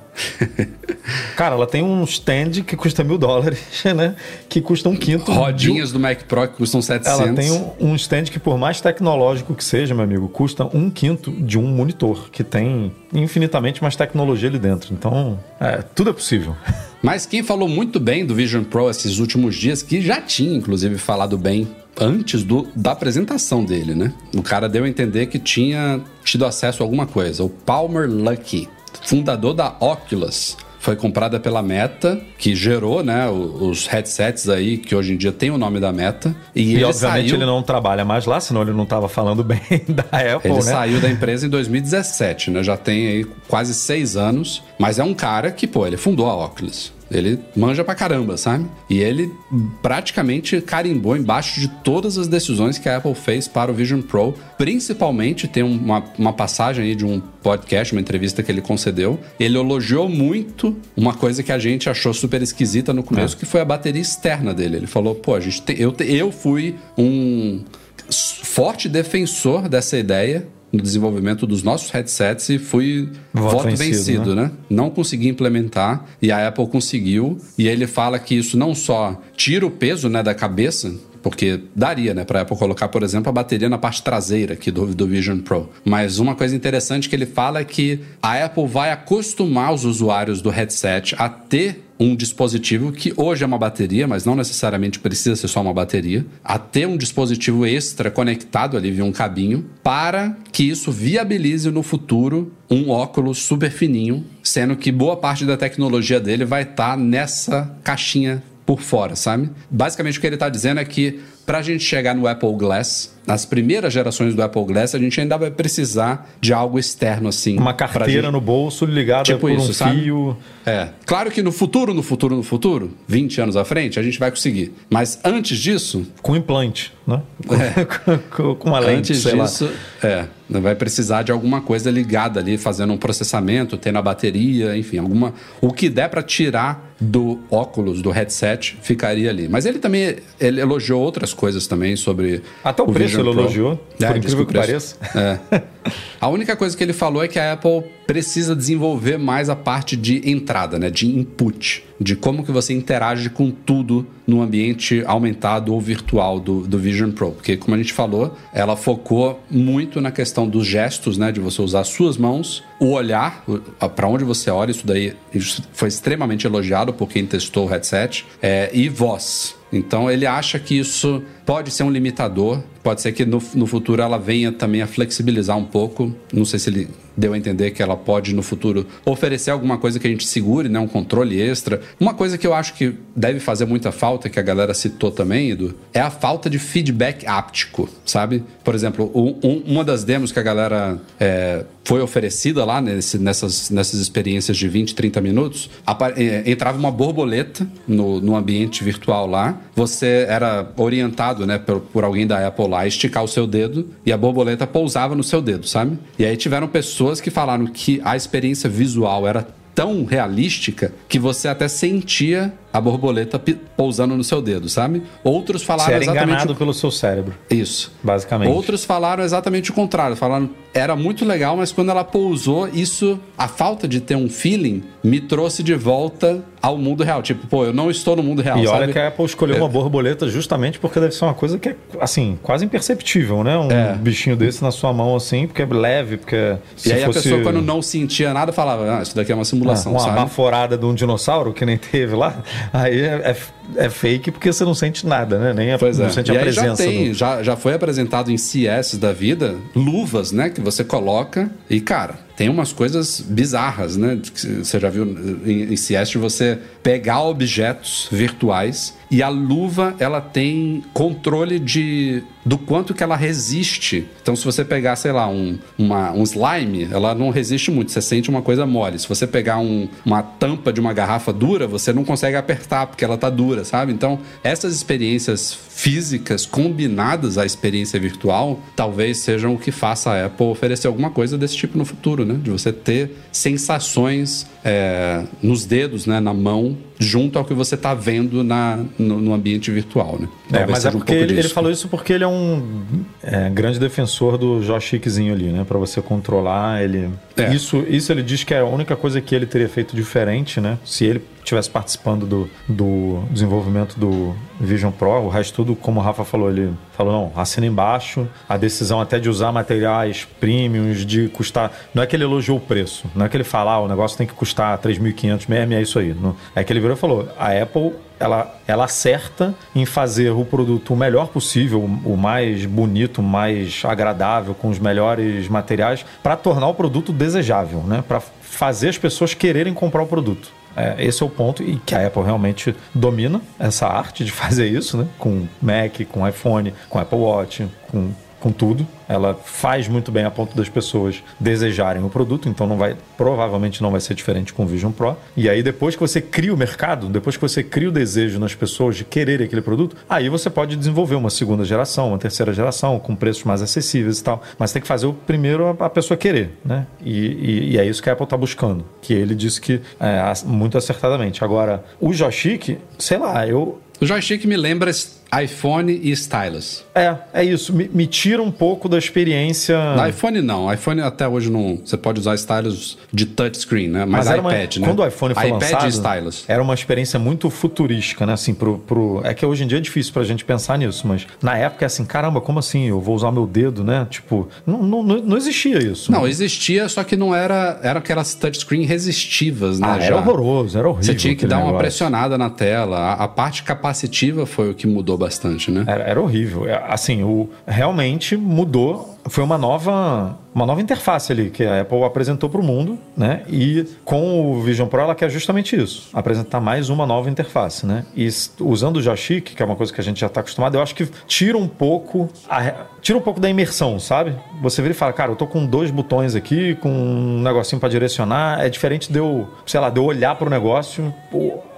Cara, ela tem um stand que custa mil dólares, (laughs) né? Que custa um quinto. Rodinhas do Mac Pro que custam 700. Ela tem um, um stand que, por mais tecnológico que seja, meu amigo, custa um quinto de um monitor, que tem infinitamente mais tecnologia ali dentro. Então, é, tudo é possível. (laughs) Mas quem falou muito bem do Vision Pro esses últimos dias, que já tinha inclusive falado bem antes do, da apresentação dele, né? O cara deu a entender que tinha tido acesso a alguma coisa. O Palmer Luckey, fundador da Oculus, foi comprada pela Meta, que gerou, né, os headsets aí que hoje em dia tem o nome da Meta. E, E, ele obviamente saiu, ele não trabalha mais lá, senão ele não estava falando (laughs) bem da Apple, ele né? saiu da empresa em 2017, né? Já tem aí quase seis anos. Mas é um cara que, pô, ele fundou a Oculus. Ele manja pra caramba, sabe? E ele praticamente carimbou embaixo de todas as decisões que a Apple fez para o Vision Pro. Principalmente tem uma, uma passagem aí de um podcast, uma entrevista que ele concedeu. Ele elogiou muito uma coisa que a gente achou super esquisita no começo, que foi a bateria externa dele. Ele falou, pô, a gente tem- eu, te- eu fui um forte defensor dessa ideia no desenvolvimento dos nossos headsets e fui Voto voto, vencido, vencido, né? Não consegui implementar e a Apple conseguiu. E ele fala que isso não só tira o peso né, da cabeça, porque daria, né, para Apple colocar, por exemplo, a bateria na parte traseira aqui do, do Vision Pro. Mas uma coisa interessante que ele fala é que a Apple vai acostumar os usuários do headset a ter um dispositivo que hoje é uma bateria, mas não necessariamente precisa ser só uma bateria, a ter um dispositivo extra conectado ali via um cabinho, para que isso viabilize no futuro um óculos super fininho, sendo que boa parte da tecnologia dele vai estar nessa caixinha por fora, sabe? Basicamente o que ele está dizendo é que para a gente chegar no Apple Glass, nas primeiras gerações do Apple Glass, a gente ainda vai precisar de algo externo assim. Uma carteira gente- no bolso ligada Tipo por isso, um sabe? fio. É. Claro que no futuro, no futuro, no futuro, 20 anos à frente, a gente vai conseguir. Mas antes disso, Com implante, né? (laughs) Com, com uma lente, É. antes sei lá. disso, é, vai precisar de alguma coisa ligada ali, fazendo um processamento, tendo a bateria, enfim, alguma. O que der para tirar do óculos, do headset, ficaria ali. Mas ele também ele elogiou outras coisas também sobre. Até o preço Vision ele Pro. elogiou, É, por incrível que o preço- É. (laughs) A única coisa que ele falou é que a Apple precisa desenvolver mais a parte de entrada, né, de input, de como que você interage com tudo no ambiente aumentado ou virtual do, do Vision Pro, porque como a gente falou, ela focou muito na questão dos gestos, né, de você usar suas mãos, o olhar, para onde você olha, isso daí foi extremamente elogiado por quem testou o headset, é, e voz. Então ele acha que isso pode ser um limitador, pode ser que no, no futuro ela venha também a flexibilizar um pouco. Não sei se ele deu a entender que ela pode no futuro oferecer alguma coisa que a gente segure, né, um controle extra. Uma coisa que eu acho que deve fazer muita falta, que a galera citou também, Edu, é a falta de feedback áptico, sabe? Por exemplo, um- um- uma das demos que a galera é, foi oferecida lá nesse- nessas, nessas experiências de 20, 30 minutos, é, entrava uma borboleta no, no ambiente virtual lá, você era orientado né, por, por alguém da Apple lá a esticar o seu dedo e a borboleta pousava no seu dedo, sabe? E aí tiveram pessoas que falaram que a experiência visual era tão realística que você até sentia a borboleta pousando no seu dedo, sabe? Outros Você falaram era exatamente enganado o- pelo seu cérebro, isso. basicamente. Outros falaram exatamente o contrário. Falaram, era muito legal, mas quando ela pousou, isso, a falta de ter um feeling, me trouxe de volta ao mundo real. Tipo, pô, eu não estou no mundo real, E olha sabe? que a Apple escolheu É. uma borboleta justamente porque deve ser uma coisa que é, assim, quase imperceptível, né? Um É. bichinho desse na sua mão, assim, porque é leve, porque se E aí fosse a pessoa, quando não sentia nada, falava, ah, isso daqui é uma simulação, uma sabe? baforada de um dinossauro que nem teve lá, aí é, é- é fake porque você não sente nada, né? Nem a, Pois é. não sente e a aí já presença. tem, do- já, já foi apresentado em CS da vida, luvas, né, que você coloca e, cara, tem umas coisas bizarras, né? Você já viu em, em CS de você pegar objetos virtuais e a luva, ela tem controle de do quanto que ela resiste. Então, se você pegar, sei lá, um, uma, um slime, ela não resiste muito, você sente uma coisa mole. Se você pegar um- uma tampa de uma garrafa dura, você não consegue apertar, porque ela tá dura. Sabe? Então, essas experiências físicas combinadas à experiência virtual, talvez sejam o que faça a Apple oferecer alguma coisa desse tipo no futuro, né? De você ter sensações é, nos dedos, né, na mão, junto ao que você está vendo na, no, no, ambiente virtual, né? É, mas é porque um ele, ele, falou isso porque ele é um é, grande defensor do joystickzinho ali, né? Para você controlar ele. É. Isso, isso ele diz que é a única coisa que ele teria feito diferente, né? Se ele estivesse participando do, do desenvolvimento do Vision Pro, o resto tudo, como o Rafa falou, ele falou, não, assina embaixo, a decisão até de usar materiais premiums, de custar, não é que ele elogiou o preço, não é que ele fala, ah, o negócio tem que custar 3.500 mesmo, é isso aí. Não, é que ele virou e falou, a Apple ela, ela acerta em fazer o produto o melhor possível, o mais bonito, o mais agradável, com os melhores materiais, para tornar o produto desejável, né? para fazer as pessoas quererem comprar o produto. É, esse é o ponto e que a Apple realmente domina essa arte de (laughs) fazer isso, né? Com Mac, com iPhone, com Apple Watch, com com tudo. Ela faz muito bem a ponto das pessoas desejarem o produto, então não vai, provavelmente não vai ser diferente com o Vision Pro. E aí depois que você cria o mercado, depois que você cria o desejo nas pessoas de quererem aquele produto, aí você pode desenvolver uma segunda geração, uma terceira geração com preços mais acessíveis e tal. Mas tem que fazer o primeiro a pessoa querer, né? E, e, e é isso que a Apple está buscando, que ele disse que é, muito acertadamente. Agora, o joystick, sei lá, eu o joystick me lembra iPhone e stylus. É, é isso. Me, me, tira um pouco da experiência. No iPhone não. iPhone até hoje não. Você pode usar stylus de touchscreen, né? Mas, Mas iPad, uma, né? Quando o iPhone foi iPad lançado, e stylus. era uma experiência muito futurística, né? Assim, pro, pro... É que hoje em dia é difícil pra gente pensar nisso, mas na época é assim, caramba, como assim? Eu vou usar meu dedo, né? Tipo, não, não, não existia isso. Não, né? existia, só que não era. Era aquelas touchscreen resistivas, né? Ah, era horroroso, era horrível. Você tinha que dar negócio. uma pressionada na tela. A, a parte capacitiva foi o que mudou bastante, né? Era, era horrível. É, assim, o, realmente mudou. Foi uma nova uma nova interface ali que a Apple apresentou para o mundo, né? E com o Vision Pro ela quer justamente isso, apresentar mais uma nova interface, né? E usando o joystick, que é uma coisa que a gente já está acostumado, eu acho que tira um pouco a, tira um pouco da imersão, sabe? Você vira e fala, cara, eu tô com dois botões aqui, com um negocinho para direcionar, é diferente de eu, sei lá, de eu olhar para o negócio,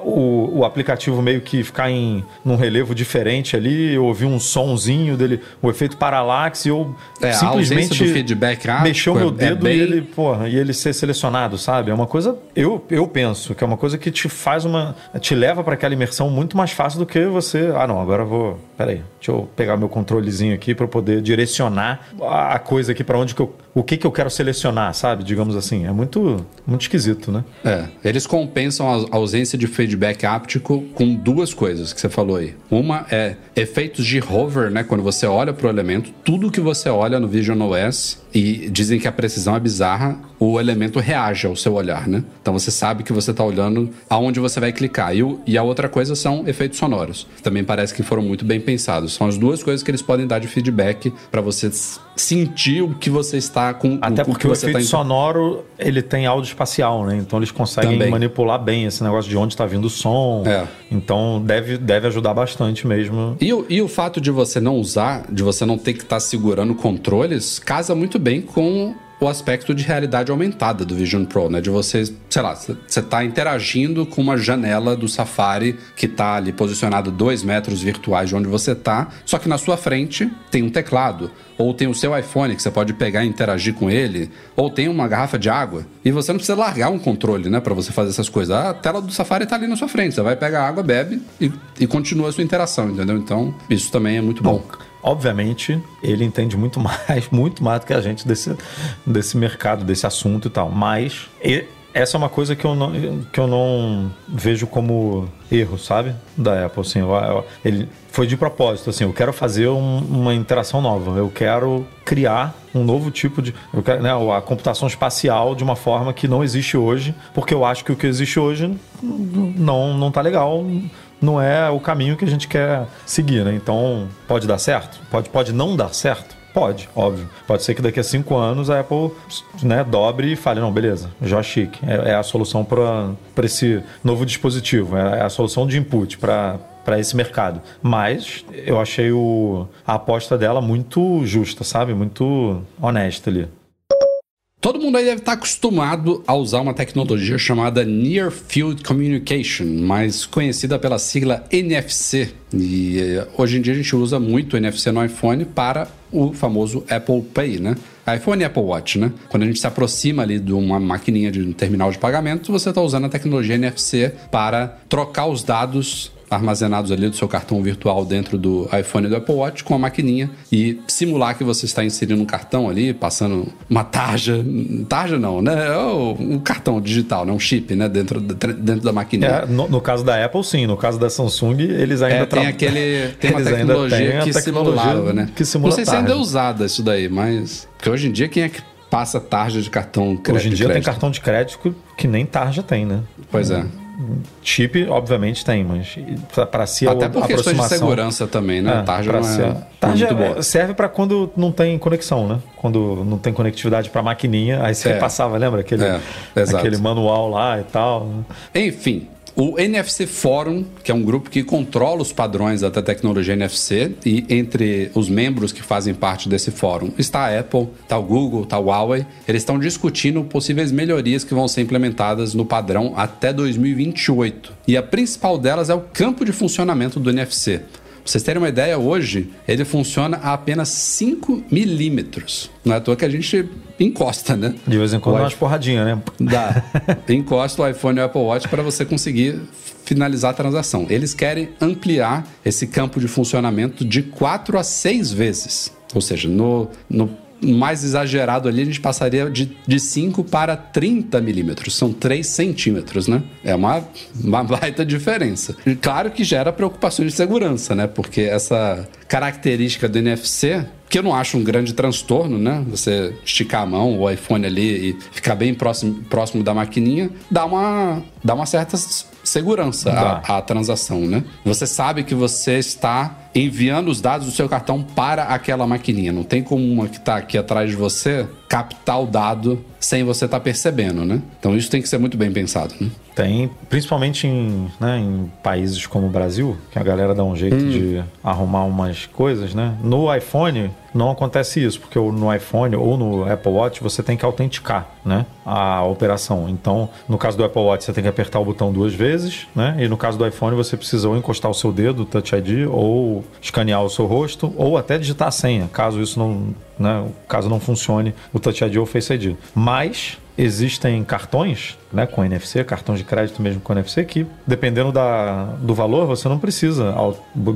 o, o, aplicativo meio que ficar em num relevo diferente ali, eu ouvir um sonzinho dele, o efeito paralaxe, eu é, simplesmente feedback mexeu meu é dedo é bem... e ele, porra, e ele ser selecionado, sabe? É uma coisa, eu, eu penso que é uma coisa que te faz uma, te leva para aquela imersão muito mais fácil do que você, ah não, agora eu vou, peraí, deixa eu pegar meu controlezinho aqui para poder direcionar a coisa aqui para onde que eu, o que que eu quero selecionar, sabe? Digamos assim, é muito, muito esquisito, né? É, eles compensam a ausência de feedback áptico com duas coisas que você falou aí. Uma é efeitos de hover, né? Quando você olha para o elemento, tudo que você olha no Vision OS e dizem que a precisão é bizarra, o elemento reage ao seu olhar, né? Então você sabe que você está olhando aonde você vai clicar. E, o, e, a outra coisa são efeitos sonoros. Também parece que foram muito bem pensados. São as duas coisas que eles podem dar de feedback para você sentir o que você está com. Até o, porque o, o efeito tá sonoro ele tem áudio espacial, né? Então eles conseguem Também. manipular bem esse negócio de onde está vindo o som. É. Então deve, deve ajudar bastante mesmo. E o, e o fato de você não usar, de você não ter que estar tá segurando controles, casa muito bem com o aspecto de realidade aumentada do Vision Pro, né? De você, sei lá, você tá interagindo com uma janela do Safari que tá ali posicionado dois metros virtuais de onde você tá, só que na sua frente tem um teclado, ou tem o seu iPhone que você pode pegar e interagir com ele, ou tem uma garrafa de água, e você não precisa largar um controle, né, para você fazer essas coisas. A tela do Safari tá ali na sua frente, você vai pegar água, bebe e, e continua a sua interação, entendeu? Então, isso também é muito bom. bom obviamente, ele entende muito (laughs) mais, muito mais do que a gente desse, desse mercado, desse assunto e tal. Mas e, essa é uma coisa que eu não, que eu não vejo como erro, sabe? Da Apple, assim. Eu, eu, ele foi de propósito, assim. Eu quero fazer um, uma interação nova. Eu quero criar um novo tipo de... Eu quero, né, a computação espacial de uma forma que não existe hoje, porque eu acho que o que existe hoje não, não tá legal não é o caminho que a gente quer seguir, né? Então, pode dar certo? Pode, pode não dar certo? Pode, óbvio. Pode ser que daqui a cinco anos a Apple né, dobre e fale, não, beleza, joystick é, é a solução para esse novo dispositivo, é, é a solução de input para para esse mercado. Mas eu achei o, a aposta dela muito justa, sabe? Muito honesta ali. Todo mundo aí deve estar acostumado a usar uma tecnologia chamada Near Field Communication, mais conhecida pela sigla NFC. E eh, hoje em dia a gente usa muito NFC no iPhone para o famoso Apple Pay, né? iPhone e Apple Watch, né? Quando a gente se aproxima ali de uma maquininha de um terminal de pagamento, você está usando a tecnologia NFC para trocar os dados armazenados ali do seu cartão virtual dentro do iPhone e do Apple Watch com a maquininha e simular que você está inserindo um cartão ali, passando uma tarja, tarja não, né? É um cartão digital, né? Um chip, né? Dentro, dentro da maquininha. É, no, no, caso da Apple, sim. No caso da Samsung, eles ainda é, tem aquele (laughs) tem uma tecnologia que tecnologia simulava, né? Que simula não sei se ainda é usada isso daí, mas porque hoje em dia quem é que passa tarja de cartão crédito? Hoje em dia tem cartão de crédito que nem tarja tem, né? Pois é. Chip, obviamente, tem, mas para si Até por questões de segurança também, né? É, tarja não é, tarja é muito boa. serve para quando não tem conexão, né? Quando não tem conectividade para maquininha, aí você é. passava, lembra? Aquele, é, aquele manual lá e tal. Né? Enfim, o NFC Forum, que é um grupo que controla os padrões da tecnologia NFC, e entre os membros que fazem parte desse fórum está a Apple, está o Google, está o Huawei. Eles estão discutindo possíveis melhorias que vão ser implementadas no padrão até 2028. E a principal delas é o campo de funcionamento do NFC. Pra vocês terem uma ideia, hoje ele funciona a apenas 5 milímetros. Não é à toa que a gente encosta, né? De vez em quando dá umas porradinhas, né? Dá. (laughs) encosta o iPhone e o Apple Watch para você conseguir finalizar a transação. Eles querem ampliar esse campo de funcionamento de 4 a 6 vezes. Ou seja, no, no mais exagerado ali, a gente passaria de, de 5 para 30 milímetros. São 3 centímetros, né? É uma, uma baita diferença. E claro que gera preocupações de segurança, né? Porque essa característica do NFC que eu não acho um grande transtorno, né? Você esticar a mão, o iPhone ali e ficar bem próximo, próximo da maquininha, dá uma, dá uma certa segurança à, à transação, né? Você sabe que você está enviando os dados do seu cartão para aquela maquininha. Não tem como uma que está aqui atrás de você captar o dado sem você estar tá percebendo, né? Então isso tem que ser muito bem pensado, né? Tem, principalmente em, né, em países como o Brasil, que a galera dá um jeito hum. de arrumar umas coisas, né? No iPhone não acontece isso, porque no iPhone ou no Apple Watch você tem que autenticar, né, a operação. Então, no caso do Apple Watch você tem que apertar o botão duas vezes, né? E no caso do iPhone você precisa ou encostar o seu dedo, Touch ID, ou escanear o seu rosto, ou até digitar a senha, caso isso não, né, caso não funcione o Touch ID ou Face ID. Mas existem cartões né, com NFC, cartão de crédito mesmo com NFC, que dependendo da, do valor, você não precisa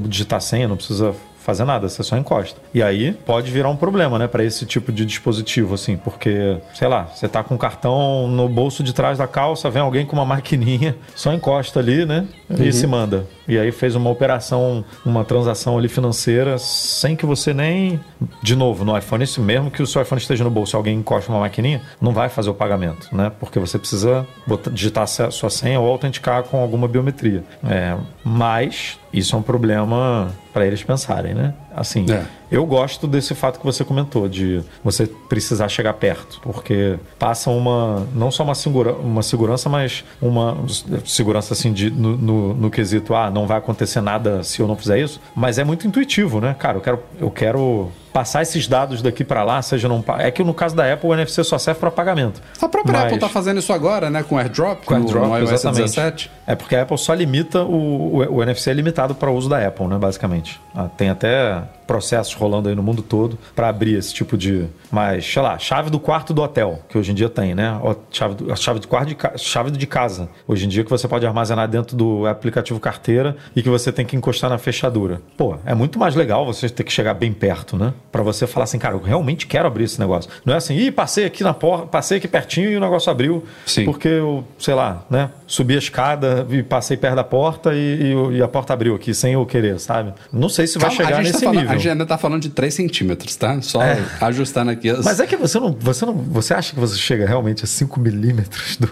digitar senha, não precisa fazer nada, você só encosta. E aí pode virar um problema, né, para esse tipo de dispositivo, assim, porque, sei lá, você tá com o cartão no bolso de trás da calça, vem alguém com uma maquininha, só encosta ali, né, uhum. e se manda. E aí fez uma operação, uma transação ali financeira sem que você nem. De novo, no iPhone, isso mesmo que o seu iPhone esteja no bolso, alguém encosta uma maquininha, não vai fazer o pagamento, né? Porque você precisa botar, digitar a sua senha ou autenticar com alguma biometria. É, mas isso é um problema para eles pensarem, né? Assim, é. eu gosto desse fato que você comentou, de você precisar chegar perto, porque passa uma, não só uma, segura, uma segurança, mas uma segurança assim de, no, no, no, quesito, ah, não vai acontecer nada se eu não fizer isso, mas é muito intuitivo, né? Cara, eu quero, eu quero passar esses dados daqui para lá, seja não é que no caso da Apple o NFC só serve para pagamento. A própria Mas... Apple está fazendo isso agora, né, com AirDrop, com AirDrop, no iOS exatamente. 17. É porque a Apple só limita o, o, o NFC é limitado para o uso da Apple, né, basicamente. Ah, tem até processos rolando aí no mundo todo para abrir esse tipo de. Mas, sei lá, chave do quarto do hotel, que hoje em dia tem, né? Chave do, a chave do quarto de chave de casa. Hoje em dia que você pode armazenar dentro do aplicativo carteira e que você tem que encostar na fechadura. Pô, é muito mais legal você ter que chegar bem perto, né? Para você falar assim, cara, eu realmente quero abrir esse negócio. Não é assim, ih, passei aqui na porta, passei aqui pertinho e o negócio abriu. Sim. Porque eu, sei lá, né? Subi a escada e passei perto da porta e, e, e a porta abriu aqui sem eu querer, sabe? Não sei se Calma, vai chegar tá nesse tá nível. A gente ainda tá falando de 3 centímetros, tá? Só é. ajustando aqui. As... Mas é que você não, você não. Você acha que você chega realmente a 5 milímetros do,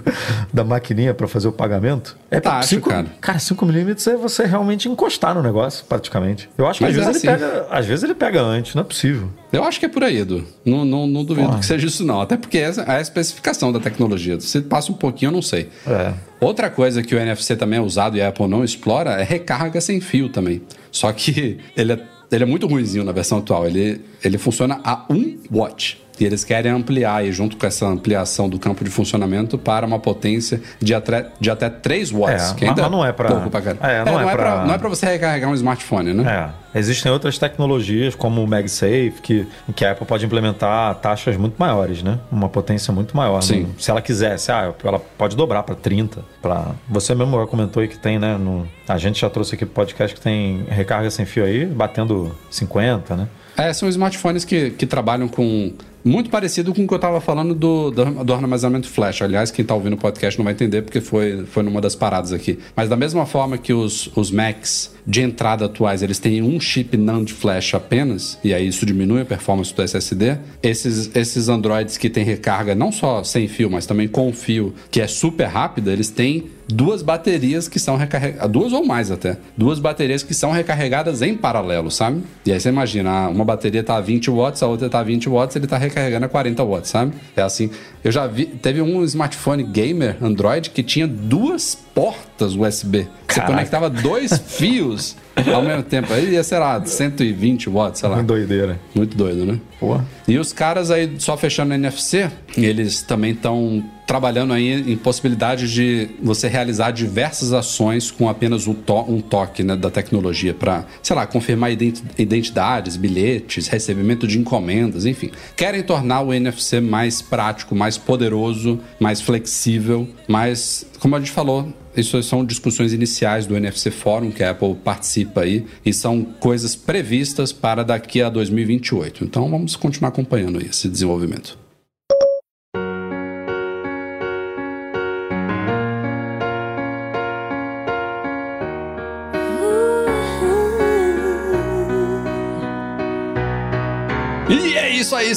da maquininha para fazer o pagamento? É tá, acho, cinco, cara. Cara, 5 milímetros é você realmente encostar no negócio, praticamente. Eu acho que às vezes, é assim. ele pega, às vezes ele pega antes, não é possível. Eu acho que é por aí, Edu. Não, não, não duvido Porra. que seja isso, não. Até porque essa é a especificação da tecnologia. Se passa um pouquinho, eu não sei. É. Outra coisa que o NFC também é usado e a Apple não explora é recarga sem fio também. Só que (laughs) ele é ele é muito ruimzinho na versão atual. Ele, ele funciona a 1 watt. E eles querem ampliar, aí, junto com essa ampliação do campo de funcionamento, para uma potência de até, de até 3 watts. É, que ainda mas não é pra- pouco pra caralho. É, não é pra... pra- não é pra você recarregar um smartphone, né? É. Existem outras tecnologias, como o MagSafe, que, que a Apple pode implementar taxas muito maiores, né? Uma potência muito maior. Sim. Não- Se ela quisesse, ah, ela pode dobrar para 30. Pra... Você mesmo já comentou aí que tem, né? No... A gente já trouxe aqui podcast que tem recarga sem fio aí, batendo 50, né? É, são smartphones que, que trabalham com. Muito parecido com o que eu estava falando do, do, do armazenamento flash. Aliás, quem está ouvindo o podcast não vai entender porque foi, foi numa das paradas aqui. Mas da mesma forma que os, os Macs de entrada atuais eles têm um chip NAND flash apenas, e aí isso diminui a performance do SSD, esses, esses Androids que têm recarga não só sem fio, mas também com fio, que é super rápida, eles têm duas baterias que são recarregadas, duas ou mais até, duas baterias que são recarregadas em paralelo, sabe? E aí você imagina, ah, uma bateria tá a 20 watts, a outra tá a 20 watts, ele tá recarregando a 40 watts, sabe? É assim. Eu já vi, teve um smartphone gamer Android que tinha duas portas USB. Você Caraca. conectava dois (laughs) fios ao mesmo tempo. Aí ia, sei lá, 120 watts, sei lá. Muito doideira. Muito doido, né? Pô. E os caras aí, só fechando NFC, eles também estão trabalhando aí em possibilidade de você realizar diversas ações com apenas um, to um toque né, da tecnologia para, sei lá, confirmar identi- identidades, bilhetes, recebimento de encomendas, enfim. Querem tornar o NFC mais prático, mais poderoso, mais flexível, mas, como a gente falou, isso são discussões iniciais do NFC Forum que a Apple participa aí e são coisas previstas para daqui a 2028. Então vamos continuar acompanhando esse desenvolvimento.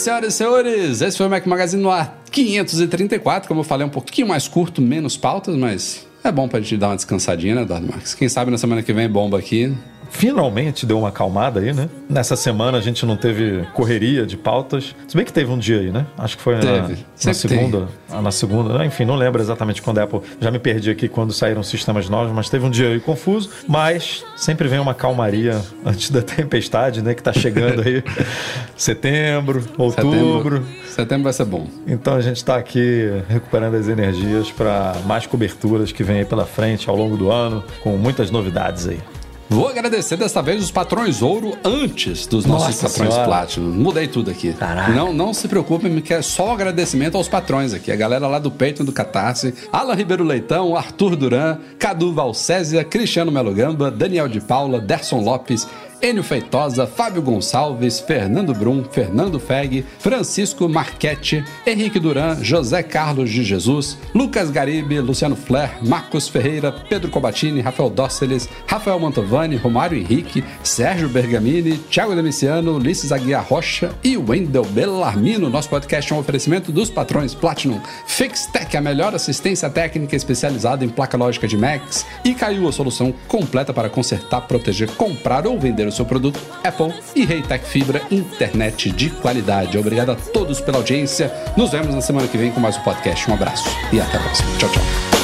Senhoras e senhores. Esse foi o Mac Magazine no ar 534. Como eu falei, um pouquinho mais curto, menos pautas, mas é bom pra gente dar uma descansadinha, né, Eduardo Marques? Quem sabe na semana que vem bomba aqui. Finalmente deu uma acalmada aí, né? Nessa semana a gente não teve correria de pautas. Se bem que teve um dia aí, né? Acho que foi na, Teve. na segunda. ah, Na segunda, enfim, não lembro exatamente quando a Apple. Já me perdi aqui quando saíram sistemas novos, mas teve um dia aí confuso. Mas sempre vem uma calmaria (laughs) antes da tempestade, né? Que tá chegando aí. (laughs) Setembro, outubro. Setembro, setembro vai ser bom. Então a gente está aqui recuperando as energias para mais coberturas que vem aí pela frente ao longo do ano, com muitas novidades aí. Vou agradecer dessa vez os patrões ouro antes dos nossos Nossa patrões Senhora. Platinum. Mudei tudo aqui. Caraca. Não, não se preocupem, que é só agradecimento aos patrões aqui. A galera lá do Peito do Catarse, Alan Ribeiro Leitão, Arthur Duran, Cadu Valcésia, Cristiano Melo Gamba, Daniel de Paula, Derson Lopes, Enio Feitosa, Fábio Gonçalves, Fernando Brum, Fernando Feg, Francisco Marchetti, Henrique Duran, José Carlos de Jesus, Lucas Garibe, Luciano Flair, Marcos Ferreira, Pedro Cobatini, Rafael Dóceles, Rafael Mantovani, Romário Henrique, Sérgio Bergamini, Thiago Demiciano, Ulisses Aguiar Rocha e Wendel Bellarmino. Nosso podcast é um oferecimento dos patrões Platinum, FixTech, a melhor assistência técnica especializada em placa lógica de Macs, e Caiu a solução completa para consertar, proteger, comprar ou vender o seu produto, Apple e Reitec Fibra, internet de qualidade. Obrigado a todos pela audiência. Nos vemos na semana que vem com mais um podcast. Um abraço e até a próxima. Tchau, tchau.